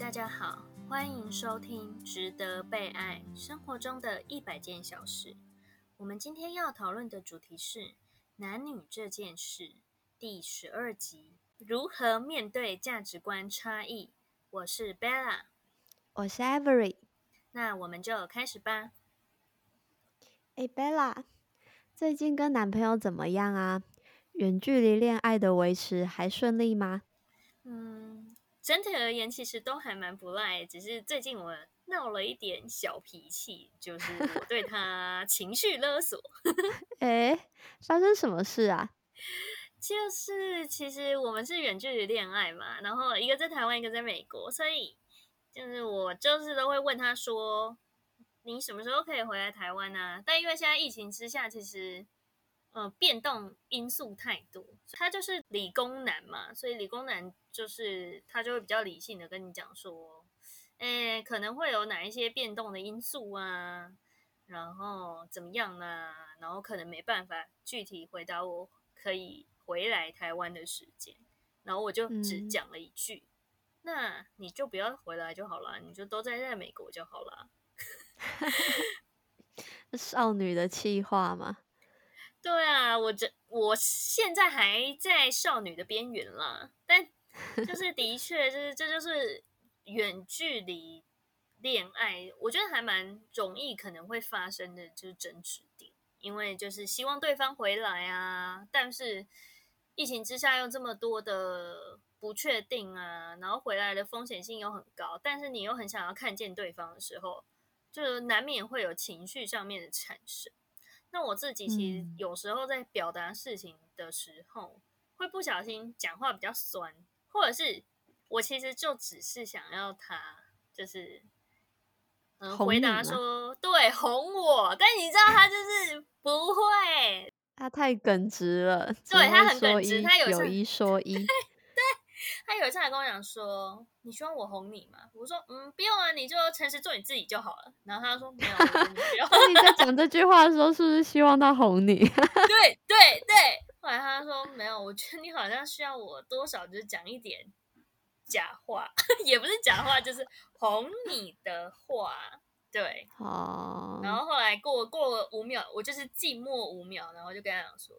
大家好，欢迎收听《值得被爱生活中的一百件小事》。我们今天要讨论的主题是男女这件事第十二集：如何面对价值观差异。我是 Bella，我是 Avery。那我们就开始吧。哎，Bella，最近跟男朋友怎么样啊？远距离恋爱的维持还顺利吗？嗯，整体而言其实都还蛮不赖，只是最近我闹了一点小脾气，就是我对他情绪勒索。哎，发生什么事啊？就是其实我们是远距离恋爱嘛，然后一个在台湾，一个在美国，所以就是我就是都会问他说：“你什么时候可以回来台湾呢？”但因为现在疫情之下，其实呃变动因素太多，他就是理工男嘛，所以理工男就是他就会比较理性的跟你讲说：“哎，可能会有哪一些变动的因素啊，然后怎么样呢？然后可能没办法具体回答我可以。”回来台湾的时间，然后我就只讲了一句：“那你就不要回来就好了，你就都在在美国就好了。” 少女的气话吗？对啊，我这我现在还在少女的边缘啦，但 就是的确，就是这就是远距离恋爱，我觉得还蛮容易可能会发生的，就是争执点，因为就是希望对方回来啊，但是。疫情之下，又这么多的不确定啊，然后回来的风险性又很高，但是你又很想要看见对方的时候，就难免会有情绪上面的产生。那我自己其实有时候在表达事情的时候，会不小心讲话比较酸，或者是我其实就只是想要他就是嗯回答说对哄我，但你知道他就是不会。他太耿直了，对他很耿直，他有一说一。对，他有一次还跟我讲说：“你希望我哄你吗？”我说：“嗯，不用啊，你就诚实做你自己就好了。”然后他说：“没有，你不要。”你在讲这句话的时候，是不是希望他哄你？对对对。后来他说：“没有，我觉得你好像需要我多少就是讲一点假话，也不是假话，就是哄你的话。”对，哦，然后后来过过了五秒，我就是静默五秒，然后就跟他讲说：“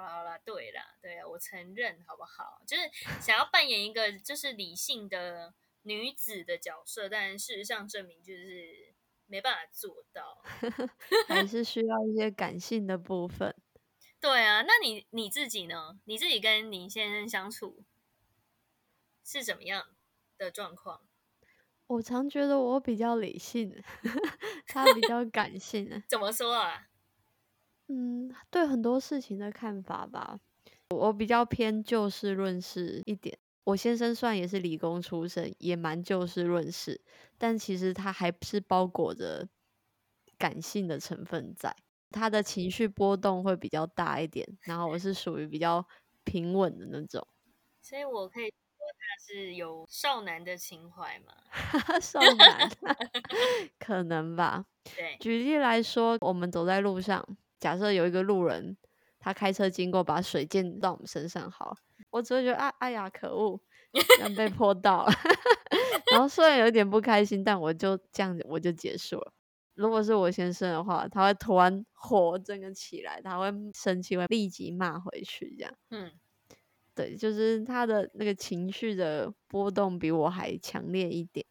好了好了，对啦，对啊，我承认，好不好？就是想要扮演一个就是理性的女子的角色，但事实上证明就是没办法做到，还是需要一些感性的部分。对啊，那你你自己呢？你自己跟你先生相处是怎么样的状况？我常觉得我比较理性，他比较感性。怎么说啊？嗯，对很多事情的看法吧，我比较偏就事论事一点。我先生算也是理工出身，也蛮就事论事，但其实他还是包裹着感性的成分在，他的情绪波动会比较大一点。然后我是属于比较平稳的那种，所以我可以说他。是有少男的情怀吗？少男 可能吧。对，举例来说，我们走在路上，假设有一个路人，他开车经过，把水溅到我们身上，好，我只会觉得啊，哎呀，可恶，要被泼到了。然后虽然有点不开心，但我就这样子，我就结束了。如果是我先生的话，他会突然火整个起来，他会生气，会立即骂回去，这样。嗯。对，就是他的那个情绪的波动比我还强烈一点。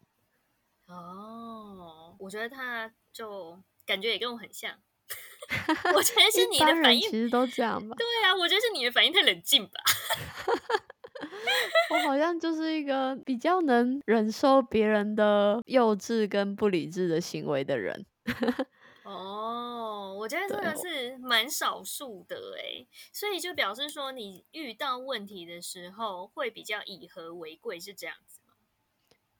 哦，我觉得他就感觉也跟我很像。我觉得是你的反应，其实都这样吧。对啊，我觉得是你的反应太冷静吧。我好像就是一个比较能忍受别人的幼稚跟不理智的行为的人。哦，我觉得这个是蛮少数的哎，所以就表示说你遇到问题的时候会比较以和为贵，是这样子吗？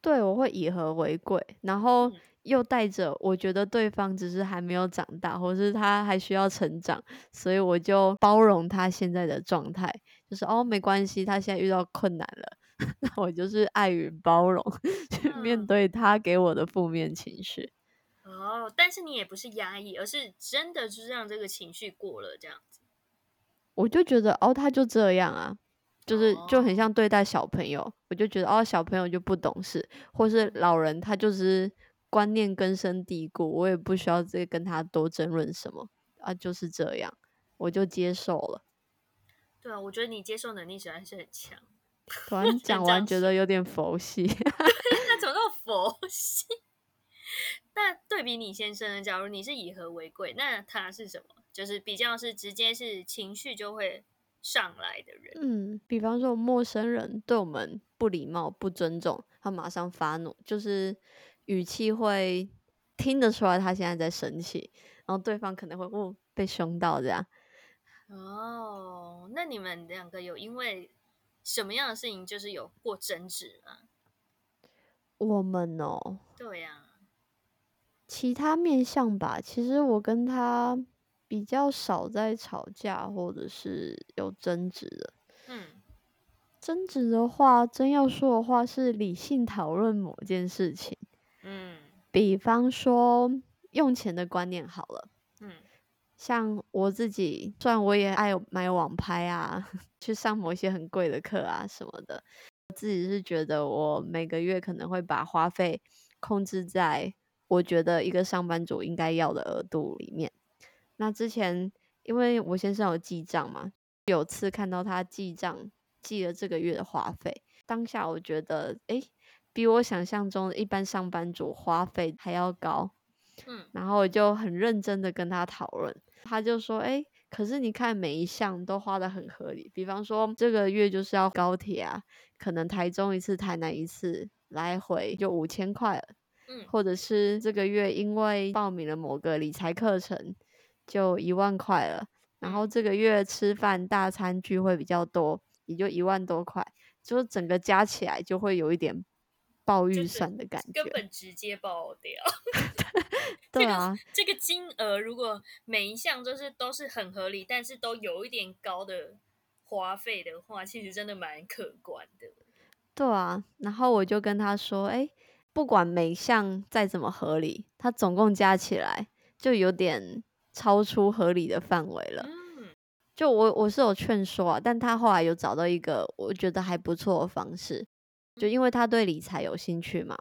对，我会以和为贵，然后又带着我觉得对方只是还没有长大，或是他还需要成长，所以我就包容他现在的状态，就是哦没关系，他现在遇到困难了，那我就是爱与包容去面对他给我的负面情绪。哦，但是你也不是压抑，而是真的就是让这个情绪过了这样子。我就觉得哦，他就这样啊，就是就很哦像对待小朋友，我就觉得哦，小朋友就不懂事，或是老人他就是观念根深蒂固，我也不需要再跟他多争论什么啊，就是这样，我就接受了。对啊，我觉得你接受能力实在是很强。突然讲完，觉得有点佛系。那怎么那么佛系？那对比你先生呢？假如你是以和为贵，那他是什么？就是比较是直接是情绪就会上来的人。嗯，比方说陌生人对我们不礼貌、不尊重，他马上发怒，就是语气会听得出来他现在在生气，然后对方可能会哦被凶到这样。哦，那你们两个有因为什么样的事情就是有过争执吗？我们哦，对呀、其他面相吧，其实我跟他比较少在吵架或者是有争执的。嗯争执的话，真要说的话是理性讨论某件事情，嗯比方说用钱的观念好了。嗯像我自己，虽然我也爱买网拍啊，去上某些很贵的课啊什么的，我自己是觉得我每个月可能会把花费控制在我觉得一个上班族应该要的额度里面。那之前因为我先生有记账嘛，有次看到他记账记了这个月的花费，当下我觉得诶，比我想象中的一般上班族花费还要高。嗯然后我就很认真的跟他讨论，他就说：“哎，可是你看每一项都花的很合理，比方说这个月就是要高铁啊，可能台中一次、台南一次，来回就五千块了，嗯或者是这个月因为报名了某个理财课程，就一万块了，然后嗯这个月吃饭大餐聚会比较多，也就一万多块，就是整个加起来就会有一点爆预算的感觉根。本直接爆掉。对啊，这个金额如果每一项都是都是很合理，但是都有一点高的花费的话，其实真的蛮可观的。对啊，然后我就跟他说，哎，不管每项再怎么合理，它总共加起来就有点超出合理的范围了。嗯就我我是有劝说啊，但他后来有找到一个我觉得还不错的方式，就因为他对理财有兴趣嘛，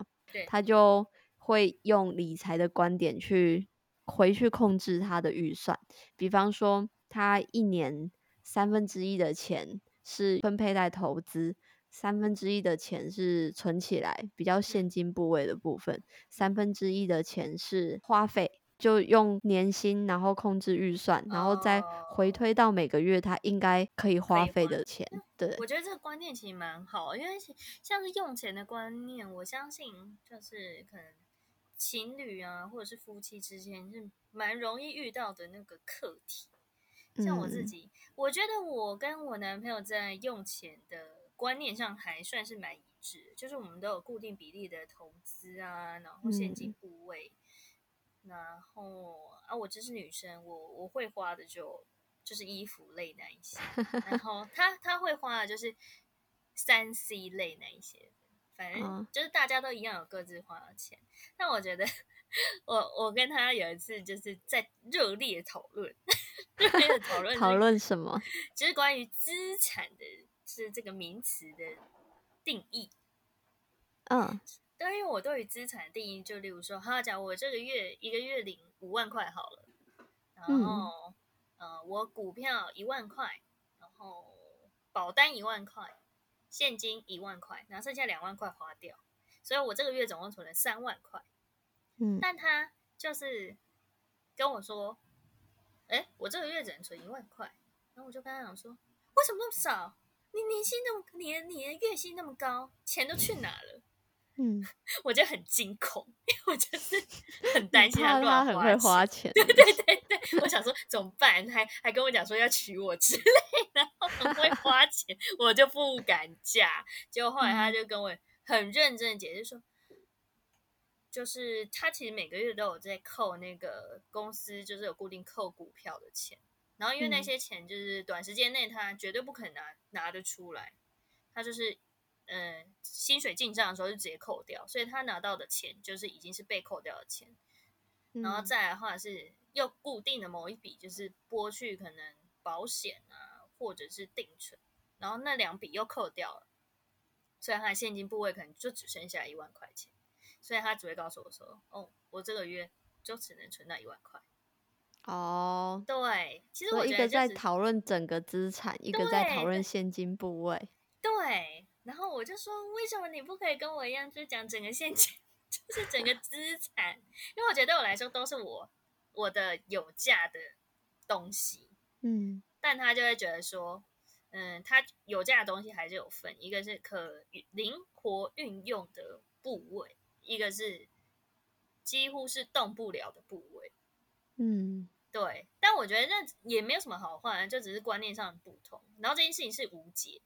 他就会用理财的观点去回去控制他的预算。比方说，他一年三分之一的钱是分配在投资，三分之一的钱是存起来，比较现金部位的部分，三分之一的钱是花费。就用年薪，然后控制预算，然后再回哦推到每个月他应该可以花费的钱。对，我觉得这个观念其实蛮好，因为像是用钱的观念，我相信就是可能情侣啊，或者是夫妻之间是蛮容易遇到的那个课题。像我自嗯己，我觉得我跟我男朋友在用钱的观念上还算是蛮一致，就是我们都有固定比例的投资啊，然后现金嗯部位，然后啊，我这是女生，我我会花的就就是衣服类那一些，然后 他他会花的就是三 C 类那一些，反正嗯就是大家都一样有各自花的钱。但我觉得我我跟他有一次就是在热烈讨论，热烈 讨论讨论什么？就是关于资产的是这个名词的定义。嗯对，因为我对于资产的定义，就例如说，哈，假如我这个月一个月领五万块好了，然嗯后、呃，我股票一万块，然后保单一万块，现金一万块，然后剩下两万块花掉，所以我这个月总共存了三万块。嗯但他就是跟我说，哎，我这个月只能存一万块，然后我就跟他讲说，为什么那么少？你年薪那么，你的你的月薪那么高，钱都去哪了？嗯，我就很惊恐，因为我就是 很担心他乱他很会钱。花 钱。对对对对，我想说怎么办？还还跟我讲说要娶我之类，然后很会花钱，我就不敢嫁。结果后来他就跟我很认真的解释说，就是他其实每个月都有在扣那个公司，就是有固定扣股票的钱。然后因为那嗯些钱就是短时间内他绝对不可能拿拿得出来，他就是呃薪水进账的时候就直接扣掉，所以他拿到的钱就是已经是被扣掉的钱。然后嗯再来的话是又固定的某一笔，就是拨去可能保险啊，或者是定存。然后那两笔又扣掉了，所以他的现金部位可能就只剩下一万块钱，所以他只会告诉我说：“哦，我这个月就只能存到一万块。”哦，对，其实我一个在讨论整个资产，一个在讨论现金部位。对，然后我就说，为什么你不可以跟我一样，就讲整个现金，就是整个资产？因为我觉得对我来说都是我我的有价的东西，嗯但他就会觉得说，嗯，他有价的东西还是有分，一个是可运灵活运用的部位，一个是几乎是动不了的部位。嗯对，但我觉得那也没有什么好坏，就只是观念上的不同。然后这件事情是无解，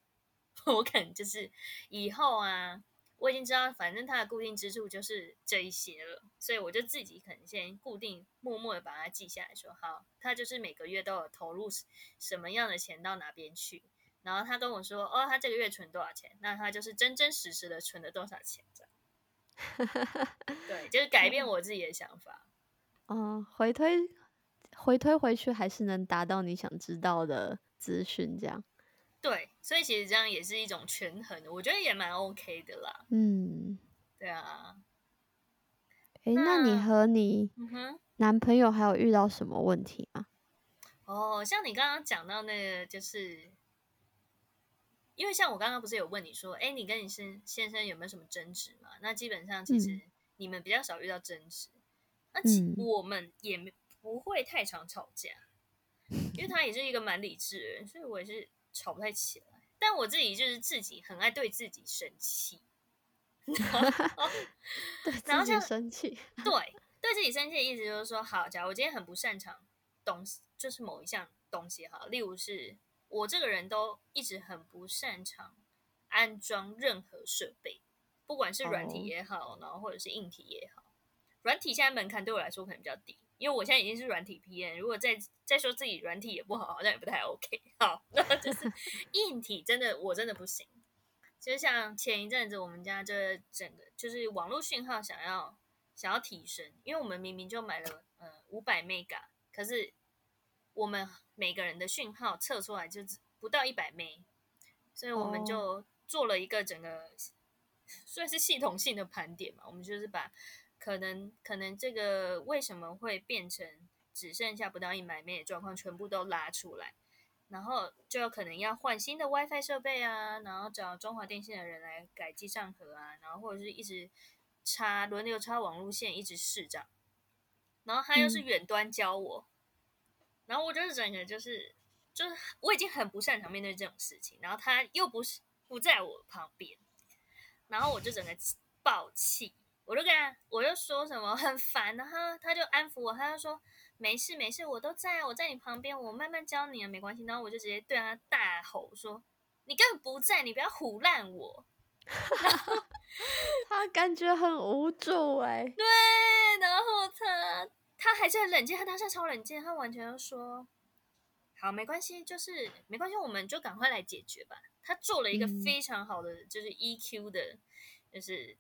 我可能就是以后啊，我已经知道，反正它的固定支出就是这一些了，所以我就自己可能先固定默默的把它记下来说，好，他就是每个月都有投入什么样的钱到哪边去。然后他跟我说，哦，他这个月存多少钱，那他就是真真实实的存了多少钱，这样。对，就是改变我自己的想法。嗯，回推回推回去，还是能达到你想知道的资讯，这样。对，所以其实这样也是一种权衡，我觉得也蛮 OK 的啦。嗯，对啊，哎，那你和你嗯哼，男朋友还有遇到什么问题吗？哦，像你刚刚讲到那个，就是因为像我刚刚不是有问你说，哎，你跟你先先生有没有什么争执嘛？那基本上其实嗯你们比较少遇到争执，那其嗯我们也没不会太常吵架，因为他也是一个蛮理智的人，所以我也是吵不太起来。但我自己就是自己很爱对自己生气，对自己然后像生气。对，对自己生气的意思就是说，好，假如我今天很不擅长东西，就是某一项东西哈，例如是我这个人都一直很不擅长安装任何设备，不管是软体哦也好，然后或者是硬体也好，软体现在门槛对我来说可能比较低，因为我现在已经是软体 PM，如果再再说自己软体也不好，好像也不太 OK。好，那 就是硬体真的我真的不行。就像前一阵子我们家这整个就是网络讯号想要想要提升，因为我们明明就买了呃五百 mega，可是我们每个人的讯号测出来就只不到一百 m 所以我们就做了一个整个 算是系统性的盘点嘛。我们就是把可能可能这个为什么会变成只剩下不到一百 m 的状况全部都拉出来。然后就有可能要换新的 WiFi 设备啊，然后找中华电信的人来改机上盒啊，然后或者是一直插轮流插网路线，一直试这样。然后他又是嗯远端教我，然后我就是整个就是就是我已经很不擅长面对这种事情，然后他又不是不在我旁边，然后我就整个爆气，我就跟他我就说什么很烦，然后他就安抚我，他就说。没事没事，我都在，我在你旁边，我慢慢教你啊，没关系。然后我就直接对他大吼说：“你根本不在，你不要胡乱我。他感觉很无助哎、”对，然后他他还是很冷静，他当下超冷静，他完全就说：“好，没关系，就是没关系，我们就赶快来解决吧。”他做了一个嗯非常好的，就是 EQ 的，就是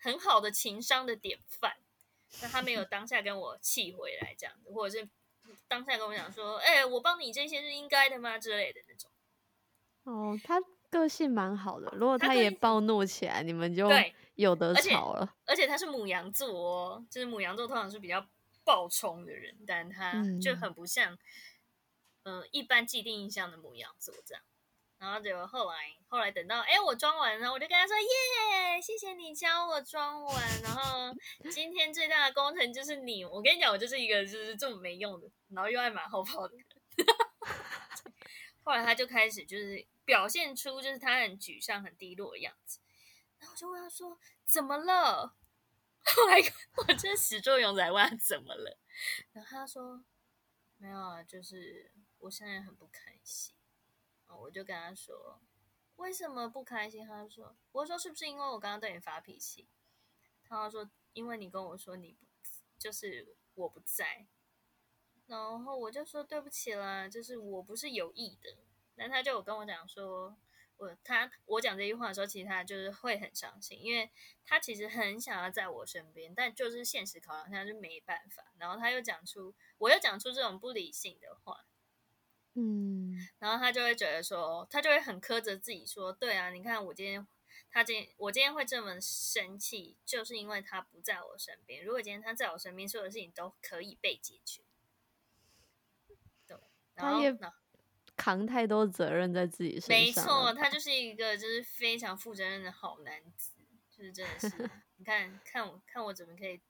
很好的情商的典范。那他没有当下跟我气回来这样子，或者是当下跟我讲说：“哎、我帮你这些是应该的吗？”之类的那种。哦，他个性蛮好的，如果他也暴怒起来，你们就对有得吵了。而且他是母羊座哦，就是母羊座通常是比较暴冲的人，但他就嗯很不像，呃，一般既定印象的母羊座这样。然后结果后来，后来等到哎我装完，然后我就跟他说耶，谢谢你教我装完。然后今天最大的工程就是你，我跟你讲，我就是一个就是这么没用的，然后又爱马后炮的人。后来他就开始就是表现出就是他很沮丧、很低落的样子。然后我就问他说：“怎么了？”后来我这始作俑者问他怎么了，然后他说：“没有啊，就是我现在很不开心。”我就跟他说：“为什么不开心？”他就说：“我说是不是因为我刚刚对你发脾气？”他说：“因为你跟我说你不，就是我不在。”然后我就说：“对不起啦，就是我不是有意的。”但他就有跟我讲说。我他我讲这句话的时候，其实他就是会很伤心，因为他其实很想要在我身边，但就是现实考量下就没办法。然后他又讲出，我又讲出这种不理性的话，嗯，然后他就会觉得说，他就会很苛责自己说，对啊，你看我今天，他今我今天会这么生气，就是因为他不在我身边。如果今天他在我身边，所有的事情都可以被解决。对，然后他也扛太多责任在自己身上。没错，，他就是一个就是非常负责任的好男子，就是真的是，你看看我看我怎么可以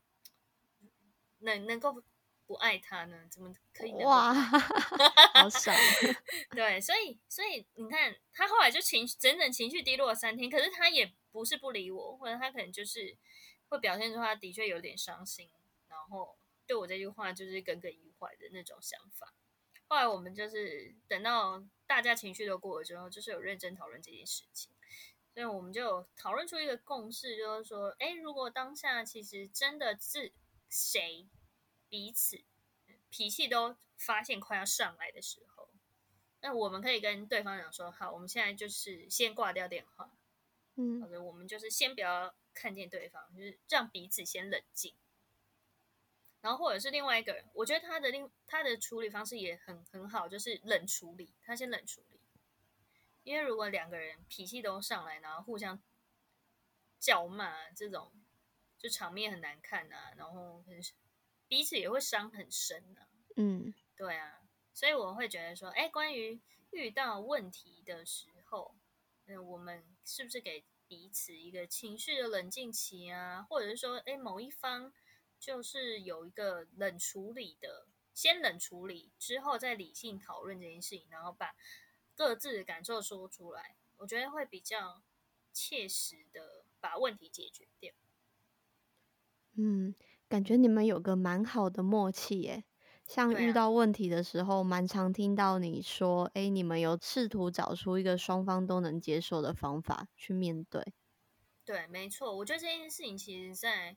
能能够不爱他呢？怎么可以哇，好傻。对，所以所以你看，他后来就情绪整整情绪低落了三天，可是他也不是不理我，或者他可能就是会表现出他的确有点伤心，然后对我这句话就是耿耿于怀的那种想法。后来我们就是等到大家情绪都过了之后，就是有认真讨论这件事情，所以我们就讨论出一个共识，就是说，哎，如果当下其实真的是谁彼此脾气都发现快要上来的时候，那我们可以跟对方讲说，好，我们现在就是先挂掉电话，或嗯者我们就是先不要看见对方，就是让彼此先冷静。然后或者是另外一个人，我觉得他的另他的处理方式也很很好，就是冷处理，他先冷处理。因为如果两个人脾气都上来，然后互相叫骂，这种就场面很难看啊，然后很彼此也会伤很深啊。嗯对啊，所以我会觉得说，哎，关于遇到问题的时候，嗯，我们是不是给彼此一个情绪的冷静期啊？或者是说，哎，某一方就是有一个冷处理的，先冷处理之后再理性讨论这件事情，然后把各自的感受说出来，我觉得会比较切实的把问题解决掉。嗯，感觉你们有个蛮好的默契耶。像对啊遇到问题的时候，蛮常听到你说，哎，你们有试图找出一个双方都能接受的方法去面对。对，没错，我觉得这件事情其实在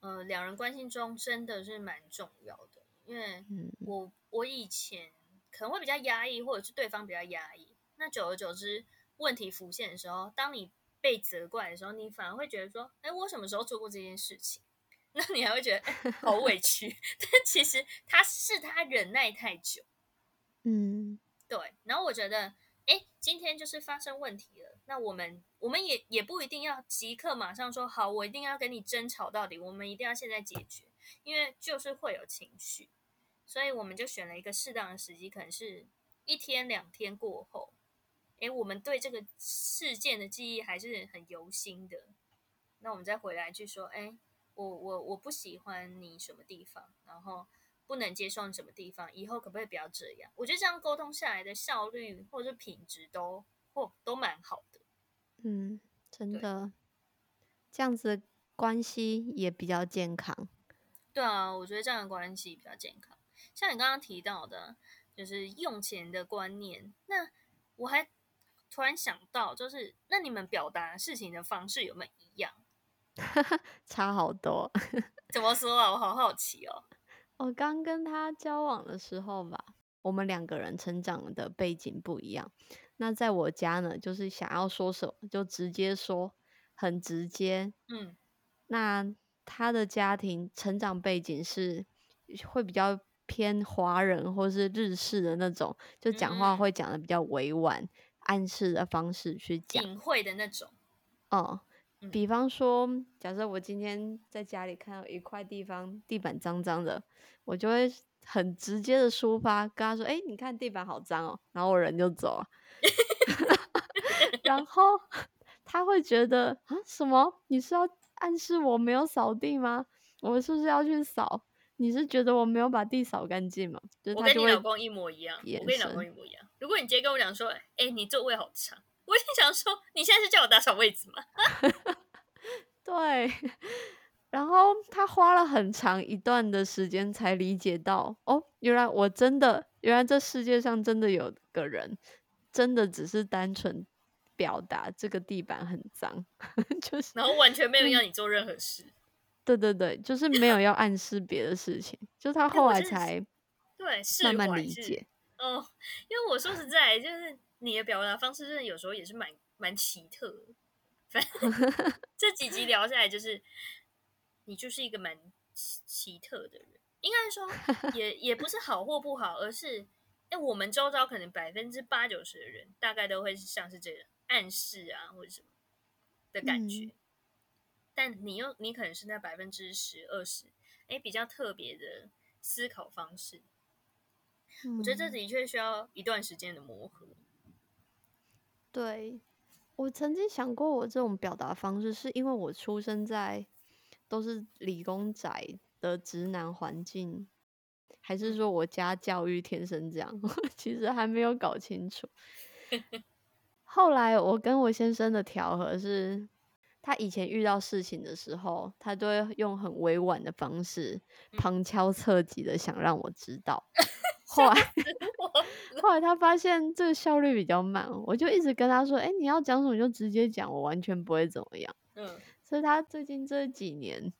呃两人关系中真的是蛮重要的，因为嗯我我以前可能会比较压抑，或者是对方比较压抑，那久而久之，问题浮现的时候，当你被责怪的时候，你反而会觉得说，哎，我什么时候做过这件事情？那你还会觉得哎好委屈，但其实他是他忍耐太久，嗯。对，然后我觉得，哎，今天就是发生问题了，那我们我们也也不一定要即刻马上说好，我一定要跟你争吵到底，我们一定要现在解决，因为就是会有情绪，所以我们就选了一个适当的时机，可能是一天两天过后，哎，我们对这个事件的记忆还是很犹新的，那我们再回来去说，哎，我我我不喜欢你什么地方，然后。不能接受你什么地方，以后可不可以不要这样？我觉得这样沟通下来的效率或者是品质都或都蛮好的。嗯，真的，这样子关系也比较健康。对啊，我觉得这样的关系比较健康。像你刚刚提到的，就是用钱的观念，那我还突然想到，就是那你们表达事情的方式有没有一样？差好多。怎么说啊？我好好奇哦。我刚跟他交往的时候吧，我们两个人成长的背景不一样。那在我家呢，就是想要说什么就直接说，很直接。嗯那他的家庭成长背景是会比较偏华人或是日式的那种，就讲话嗯会讲的比较委婉，暗示的方式去讲。隐晦的那种。哦、嗯比方说，假设我今天在家里看到一块地方地板脏脏的，我就会很直接的抒发，跟他说：“哎、你看地板好脏哦。”然后我人就走了。然后他会觉得啊，什么？你是要暗示我没有扫地吗？我是不是要去扫？你是觉得我没有把地扫干净吗？就是我他跟你老公一模一样，我眼跟你老公神一模一样。如果你直接跟我讲说，哎、你座位好长，我就想说，你现在是叫我打扫位置吗？对，然后他花了很长一段的时间才理解到，哦，原来我真的，原来这世界上真的有个人，真的只是单纯表达这个地板很脏，就是然后完全没有要你做任何事。对对对，就是没有要暗示别的事情，就是他后来才对，释慢慢理解。哦，因为我说实在，就是你的表达方式，真的有时候也是蛮蛮奇特的。反正 这几集聊下来，就是你就是一个蛮奇奇特的人。应该说，也也不是好或不好，而是，哎，我们周遭可能百分之八九十的人，大概都会像是这个暗示啊，或者什么的感觉。但你又你可能是那百分之十二十，哎，比较特别的思考方式。我觉得这的确需要一段时间的磨合。对，我曾经想过，我这种表达方式是因为我出生在都是理工宅的直男环境，还是说我家教育天生这样？其实还没有搞清楚。后来我跟我先生的调和是，他以前遇到事情的时候，他都会用很委婉的方式，旁敲侧击的想让我知道。后来，后来他发现这个效率比较慢，我就一直跟他说：“哎，你要讲什么就直接讲，我完全不会怎么样。”嗯，所以他最近这几年，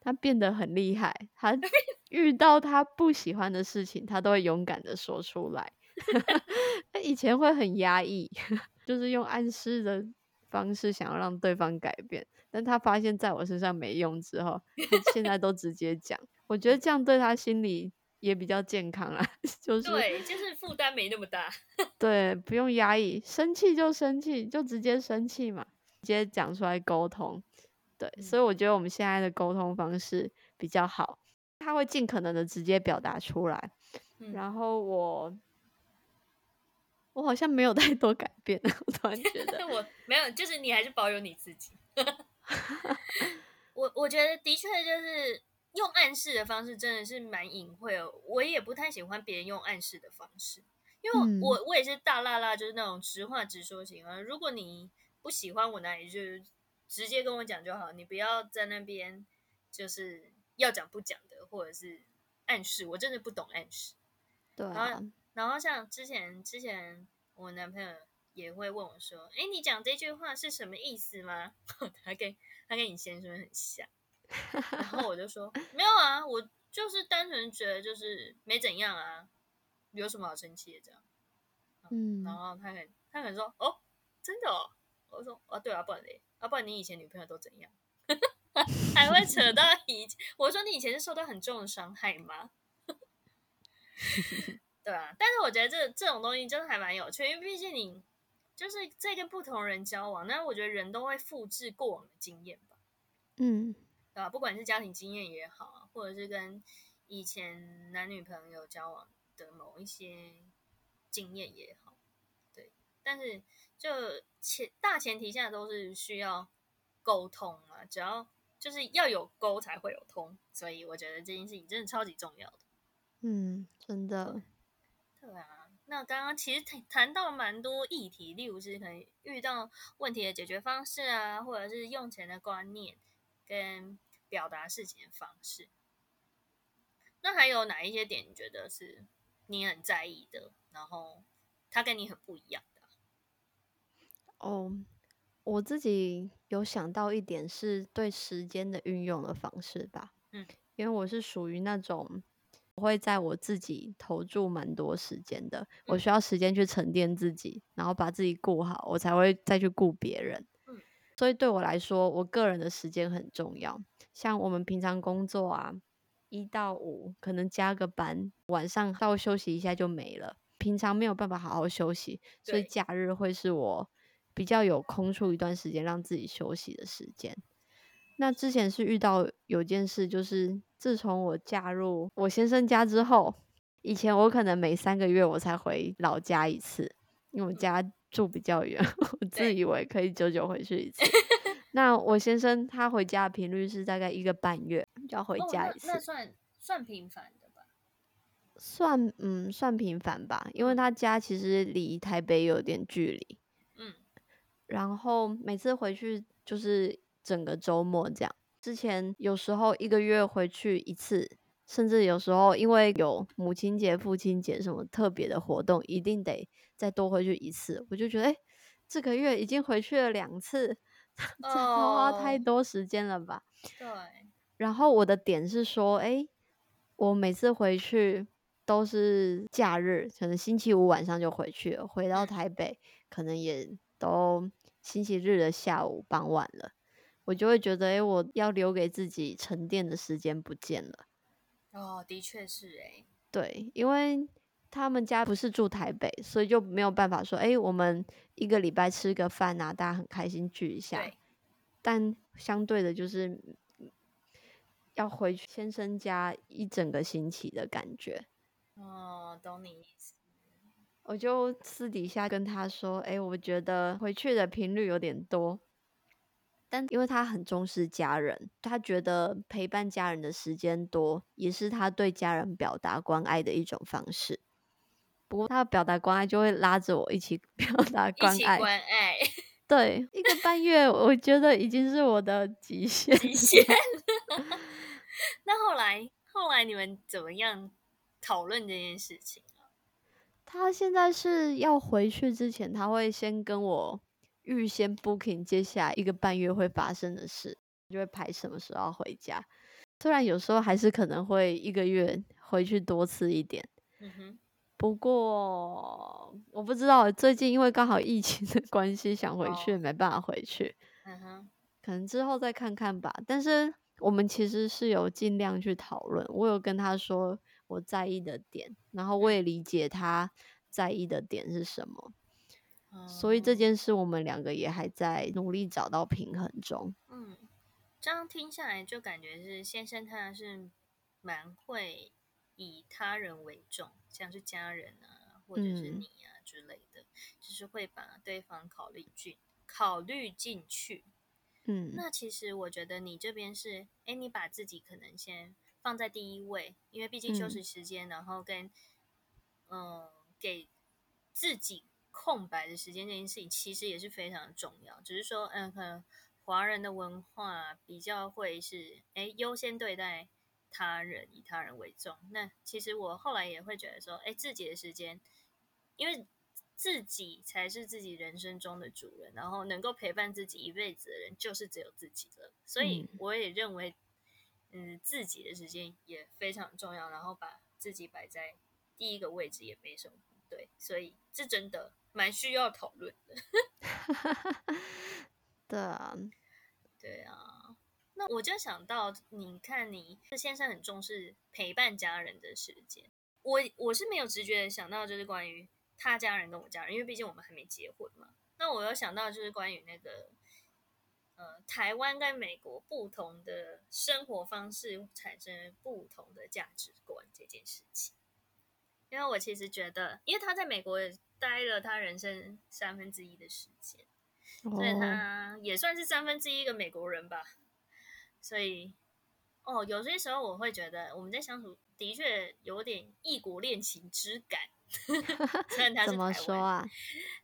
他变得很厉害。他遇到他不喜欢的事情，他都会勇敢的说出来。他以前会很压抑，就是用暗示的方式想要让对方改变，但他发现在我身上没用之后，他现在都直接讲。我觉得这样对他心里。也比较健康啊，就是对，就是负担没那么大，对，不用压抑，生气就生气，就直接生气嘛，直接讲出来沟通，对，所以我觉得我们现在的沟通方式比较好，他会尽可能的直接表达出来，然。后我我好像没有太多改变，我突然觉得我没有，就是你还是保有你自己，我我觉得的确就是。用暗示的方式真的是蛮隐晦哦，我也不太喜欢别人用暗示的方式，因为我我也是大辣辣，就是那种直话直说型啊。如果你不喜欢我，那你就直接跟我讲就好，你不要在那边就是要讲不讲的，或者是暗示，我真的不懂暗示。对，然后然后像之前之前我男朋友也会问我说：“哎，你讲这句话是什么意思吗？” 他跟他跟你先生很像。然后我就说 没有啊，我就是单纯觉得就是没怎样啊，有什么好生气的这样。嗯，然后他很他很说哦，真的哦。我说哦对啊，不然嘞，啊不然你以前女朋友都怎样？还会扯到以前？我说你以前是受到很重的伤害吗？对啊，但是我觉得这这种东西真的还蛮有趣，因为毕竟你就是在跟不同人交往，那我觉得人都会复制过往的经验吧。嗯。对吧？不管是家庭经验也好，或者是跟以前男女朋友交往的某一些经验也好，对。但是就前大前提下都是需要沟通啊，只要就是要有沟才会有通，所以我觉得这件事情真的超级重要的。嗯，真的。对啊，那刚刚其实谈谈到蛮多议题，例如是可能遇到问题的解决方式啊，或者是用钱的观念。跟表达事情的方式，那还有哪一些点你觉得是你很在意的？然后他跟你很不一样的？哦，我自己有想到一点是对时间的运用的方式吧。嗯，因为我是属于那种我会在我自己投注蛮多时间的，我需要时间去沉淀自己，然后把自己顾好，我才会再去顾别人。所以对我来说，我个人的时间很重要。像我们平常工作啊，一到五可能加个班，晚上稍微休息一下就没了。平常没有办法好好休息，所以假日会是我比较有空出一段时间让自己休息的时间。那之前是遇到有件事，就是自从我嫁入我先生家之后，以前我可能每三个月我才回老家一次，因为我家。住比较远，我自以为可以久久回去一次。那我先生他回家的频率是大概一个半月就要回家一次，那算算频繁的吧？算嗯，算频繁吧，因为他家其实离台北有点距离。嗯，然后每次回去就是整个周末这样。之前有时候一个月回去一次，甚至有时候因为有母亲节、父亲节什么特别的活动，一定得。再多回去一次，我就觉得，哎，这个月已经回去了两次，这花太多时间了吧？对。然后我的点是说，哎，我每次回去都是假日，可能星期五晚上就回去了，回到台北可能也都星期日的下午傍晚了，我就会觉得，哎，我要留给自己沉淀的时间不见了。哦，的确是，哎，对，因为。他们家不是住台北，所以就没有办法说，哎，我们一个礼拜吃个饭啊，大家很开心聚一下。但相对的，就是要回去先生家一整个星期的感觉。哦，懂你意思。我就私底下跟他说，哎，我觉得回去的频率有点多。但因为他很重视家人，他觉得陪伴家人的时间多，也是他对家人表达关爱的一种方式。不过他表达关爱就会拉着我一起 表达关爱。关爱。对，一个半月，我觉得已经是我的极限。极限。那后来，后来你们怎么样讨论这件事情啊？他现在是要回去之前，他会先跟我。预先 booking 接下来一个半月会发生的事，就会排什么时候回家。虽然有时候还是可能会一个月回去多次一点，嗯哼。不过我不知道最近因为刚好疫情的关系，想回去没办法回去，嗯哼。可能之后再看看吧。但是我们其实是有尽量去讨论，我有跟他说我在意的点，然后我也理解他在意的点是什么。所以这件事，我们两个也还在努力找到平衡中。嗯，这样听下来，就感觉是先生他是蛮会以他人为重，像是家人啊，或者是你啊之类的，就是会把对方考虑进考虑进去。嗯，那其实我觉得你这边是，哎，你把自己可能先放在第一位，因为毕竟休息时间，然后跟嗯给自己。空白的时间这件事情其实也是非常重要，只是说，嗯，可能华人的文化比较会是，哎，优先对待他人，以他人为重。那其实我后来也会觉得说，哎，自己的时间，因为自己才是自己人生中的主人，然后能够陪伴自己一辈子的人就是只有自己了。所以我也认为，嗯，自己的时间也非常重要，然后把自己摆在第一个位置也没什么不对。所以这真的。蛮需要讨论的，对啊，对啊。那我就想到，你看，你先生很重视陪伴家人的时间。我我是没有直觉想到，就是关于他家人跟我家人，因为毕竟我们还没结婚嘛。那我有想到，就是关于那个，呃，台湾跟美国不同的生活方式产生不同的价值观这件事情。因为我其实觉得，因为他在美国。待了他人生三分之一的时间，所以他也算是三分之一个美国人吧。所以，哦，有些时候我会觉得我们在相处的确有点异国恋情之感。虽然他是怎么说啊？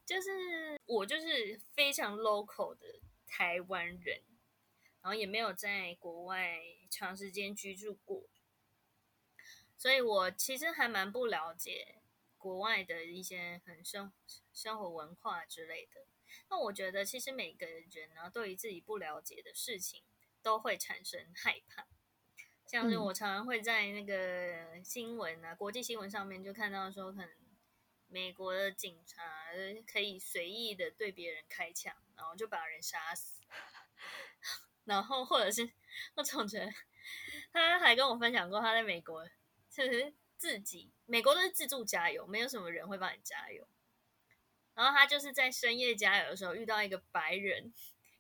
就是我就是非常 local 的台湾人，然后也没有在国外长时间居住过，所以我其实还蛮不了解。国外的一些很生生活文化之类的，那我觉得其实每个人呢，对于自己不了解的事情，都会产生害怕。像是我常常会在那个新闻啊，国际新闻上面就看到说，可能美国的警察可以随意的对别人开枪，然后就把人杀死。然后或者是我总觉得，他还跟我分享过他在美国其实。自己，美国都是自助加油，没有什么人会帮你加油。然后他就是在深夜加油的时候遇到一个白人，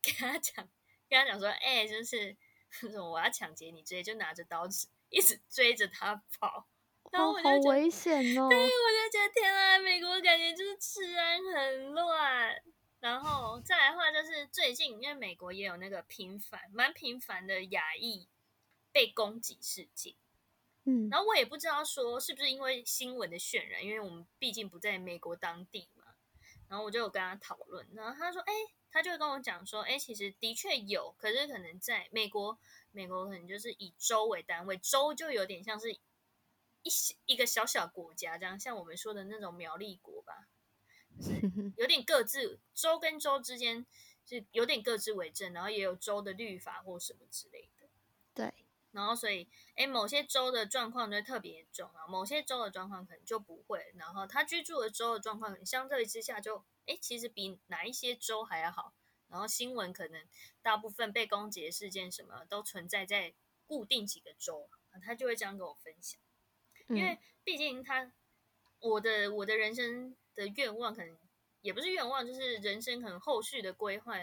跟他讲，跟他讲说：“哎，就是 什么我要抢劫你，直接就拿着刀子一直追着他跑。”然后我就哦，好危险哦！对，我就觉得天啊，美国感觉就是治安很乱。然后再来的话，就是最近因为美国也有那个频繁、蛮频繁的亚裔被攻击事件。嗯，然后我也不知道说是不是因为新闻的渲染，因为我们毕竟不在美国当地嘛。然后我就有跟他讨论，然后他说：“哎，他就会跟我讲说，哎，其实的确有，可是可能在美国，美国可能就是以州为单位，州就有点像是一一个小小国家这样，像我们说的那种苗栗国吧，就是 有点各自州跟州之间是有点各自为政，然后也有州的律法或什么之类的。对。”然后，所以，哎，某些州的状况就特别严重啊，某些州的状况可能就不会。然后，他居住的州的状况，相对之下就，哎，其实比哪一些州还要好。然后，新闻可能大部分被攻击的事件，什么都存在在固定几个州，他就会这样跟我分享。因为毕竟他我的我的人生的愿望可能也不是愿望，就是人生可能后续的规划，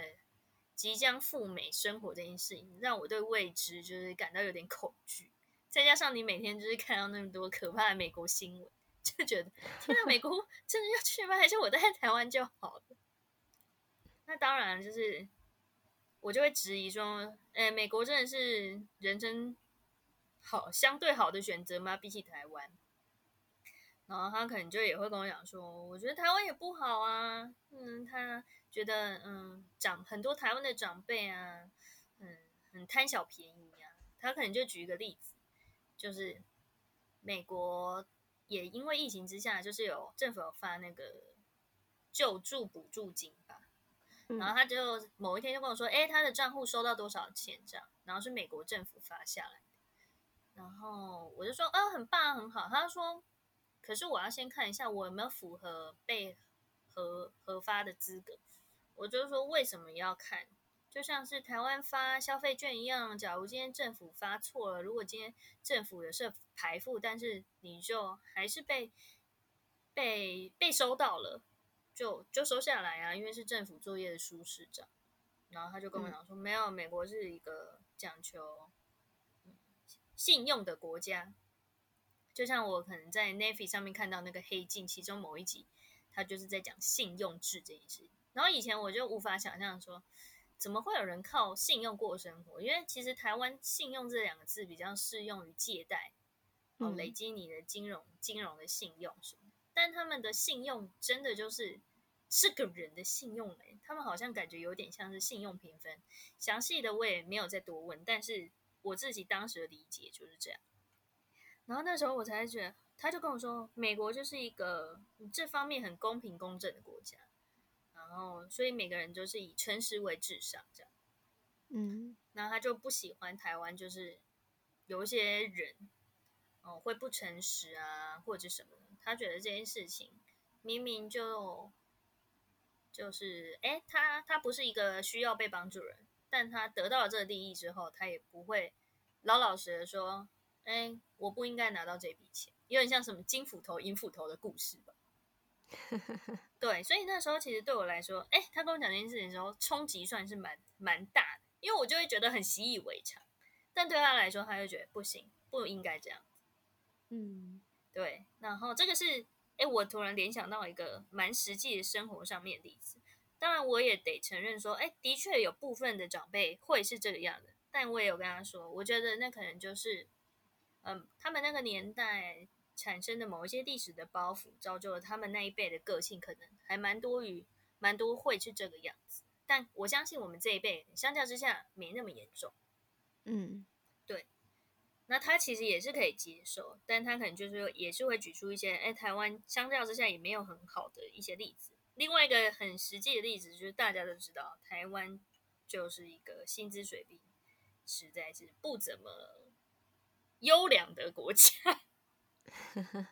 即将赴美生活这件事情，让我对未知就是感到有点恐惧。再加上你每天就是看到那么多可怕的美国新闻，就觉得天啊，美国 真的要去吗？还是我待在台湾就好了？那当然，就是我就会质疑说，哎，美国真的是人生好相对好的选择吗？比起台湾？然后他可能就也会跟我讲说，我觉得台湾也不好啊，嗯，他觉得嗯长很多台湾的长辈啊，嗯，很贪小便宜啊。他可能就举一个例子，就是美国也因为疫情之下，就是有政府有发那个救助补助金吧，然后他就某一天就跟我说，哎，他的账户收到多少钱这样，然后是美国政府发下来的，然后我就说，啊，很棒，很好。他说。可是我要先看一下我有没有符合被核核发的资格。我就说为什么要看？就像是台湾发消费券一样，假如今天政府发错了，如果今天政府有设排付，但是你就还是被被被收到了，就就收下来啊，因为是政府作业的舒适账。然后他就跟我讲说，没有，美国是一个讲求信用的国家。就像我可能在 Navy 上面看到那个黑镜，其中某一集，他就是在讲信用制这件事。然后以前我就无法想象说，怎么会有人靠信用过生活？因为其实台湾信用这两个字比较适用于借贷，哦，累积你的金融金融的信用什么。但他们的信用真的就是是个人的信用欸，他们好像感觉有点像是信用评分。详细的我也没有再多问，但是我自己当时的理解就是这样。然后那时候我才觉得，他就跟我说，美国就是一个这方面很公平公正的国家，然后所以每个人就是以诚实为至上，这样。嗯，然后他就不喜欢台湾，就是有一些人哦会不诚实啊，或者什么，他觉得这件事情明明就就是哎，他他不是一个需要被帮助人，但他得到了这个利益之后，他也不会老老实实说。哎，我不应该拿到这笔钱，有点像什么金斧头、银斧头的故事吧？对，所以那时候其实对我来说，哎，他跟我讲这件事情的时候，冲击算是蛮蛮大的，因为我就会觉得很习以为常，但对他来说，他就觉得不行，不应该这样。嗯，对。然后这个是，哎，我突然联想到一个蛮实际的生活上面的例子。当然，我也得承认说，哎，的确有部分的长辈会是这个样的，但我也有跟他说，我觉得那可能就是。嗯，他们那个年代产生的某一些历史的包袱，造就了他们那一辈的个性，可能还蛮多于蛮多会是这个样子。但我相信我们这一辈相较之下没那么严重。嗯，对。那他其实也是可以接受，但他可能就是也是会举出一些，哎，台湾相较之下也没有很好的一些例子。另外一个很实际的例子就是大家都知道，台湾就是一个薪资水平实在是不怎么。优良的国家，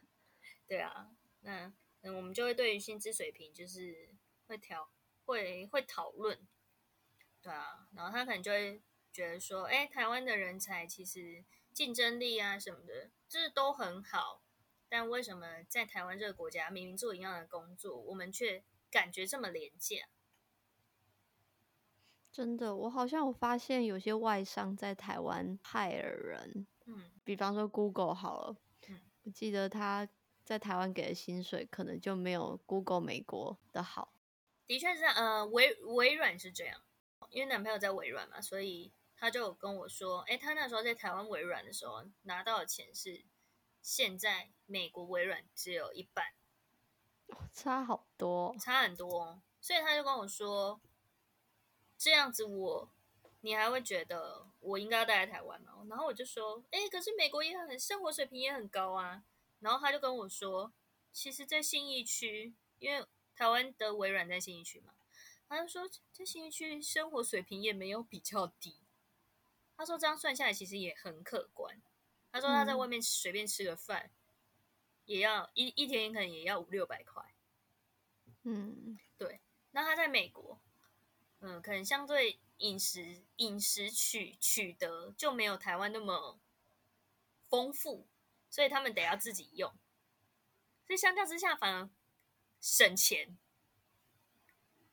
对啊，那那我们就会对于薪资水平就是会调会会讨论，对啊，然后他可能就会觉得说，哎，台湾的人才其实竞争力啊什么的，就是都很好，但为什么在台湾这个国家明明做一样的工作，我们却感觉这么廉价？真的，我好像我发现有些外商在台湾派人。嗯，比方说 Google 好了，我记得他在台湾给的薪水可能就没有 Google 美国的好。的确是，呃，微微软是这样，因为男朋友在微软嘛，所以他就跟我说，哎，他那时候在台湾微软的时候拿到的钱是现在美国微软只有一半，差好多，差很多，所以他就跟我说，这样子我。你还会觉得我应该要待在台湾嘛？然后我就说，哎，可是美国也很生活水平也很高啊。然后他就跟我说，其实，在信义区，因为台湾的微软在信义区嘛，他就说在信义区生活水平也没有比较低。他说这样算下来其实也很可观。他说他在外面随便吃个饭，也要一一天可能也要五六百块。嗯，对。那他在美国，嗯，可能相对。饮食饮食取取得就没有台湾那么丰富，所以他们得要自己用。所以相较之下，反而省钱，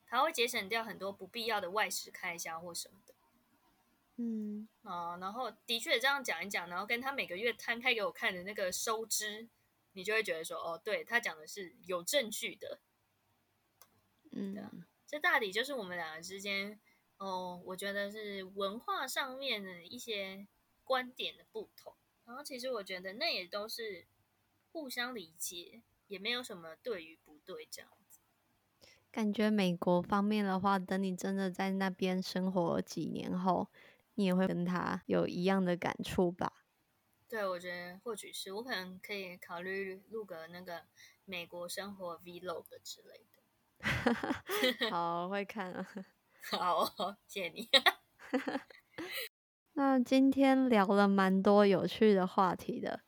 他会节省掉很多不必要的外食开销或什么的。嗯，哦，然后的确这样讲一讲，然后跟他每个月摊开给我看的那个收支，你就会觉得说，哦，对他讲的是有证据的。嗯，这大抵就是我们两个之间，哦，我觉得是文化上面的一些观点的不同。然后其实我觉得那也都是互相理解，也没有什么对与不对这样子。感觉美国方面的话，等你真的在那边生活几年后，你也会跟他有一样的感触吧？对，我觉得或许是我可能可以考虑录个那个美国生活 vlog 之类的。好，会看啊。好，谢谢你。那今天聊了蛮多有趣的话题的。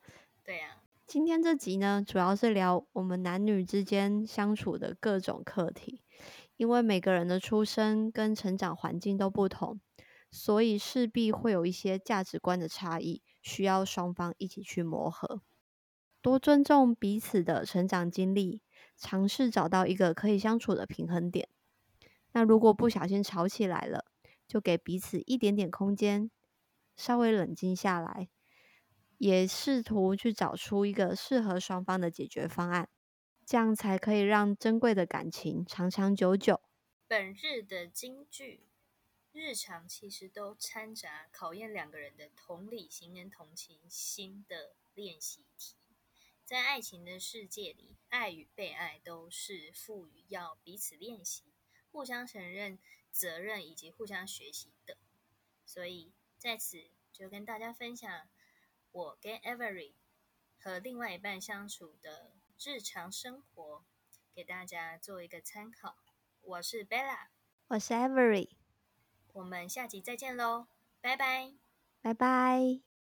对呀，今天这集呢，主要是聊我们男女之间相处的各种课题。因为每个人的出生跟成长环境都不同，所以势必会有一些价值观的差异，需要双方一起去磨合。多尊重彼此的成长经历，尝试找到一个可以相处的平衡点。那如果不小心吵起来了，就给彼此一点点空间。稍微冷静下来，也试图去找出一个适合双方的解决方案，这样才可以让珍贵的感情长长久久。本日的金句：日常其实都掺杂考验两个人的同理心跟同情心的练习题。在爱情的世界里，爱与被爱都是赋予要彼此练习、互相承认责任以及互相学习的，所以。在此就跟大家分享我跟 Every 和另外一半相处的日常生活，给大家做一个参考。我是 Bella，我是 Every，我们下集再见喽，拜拜，拜拜。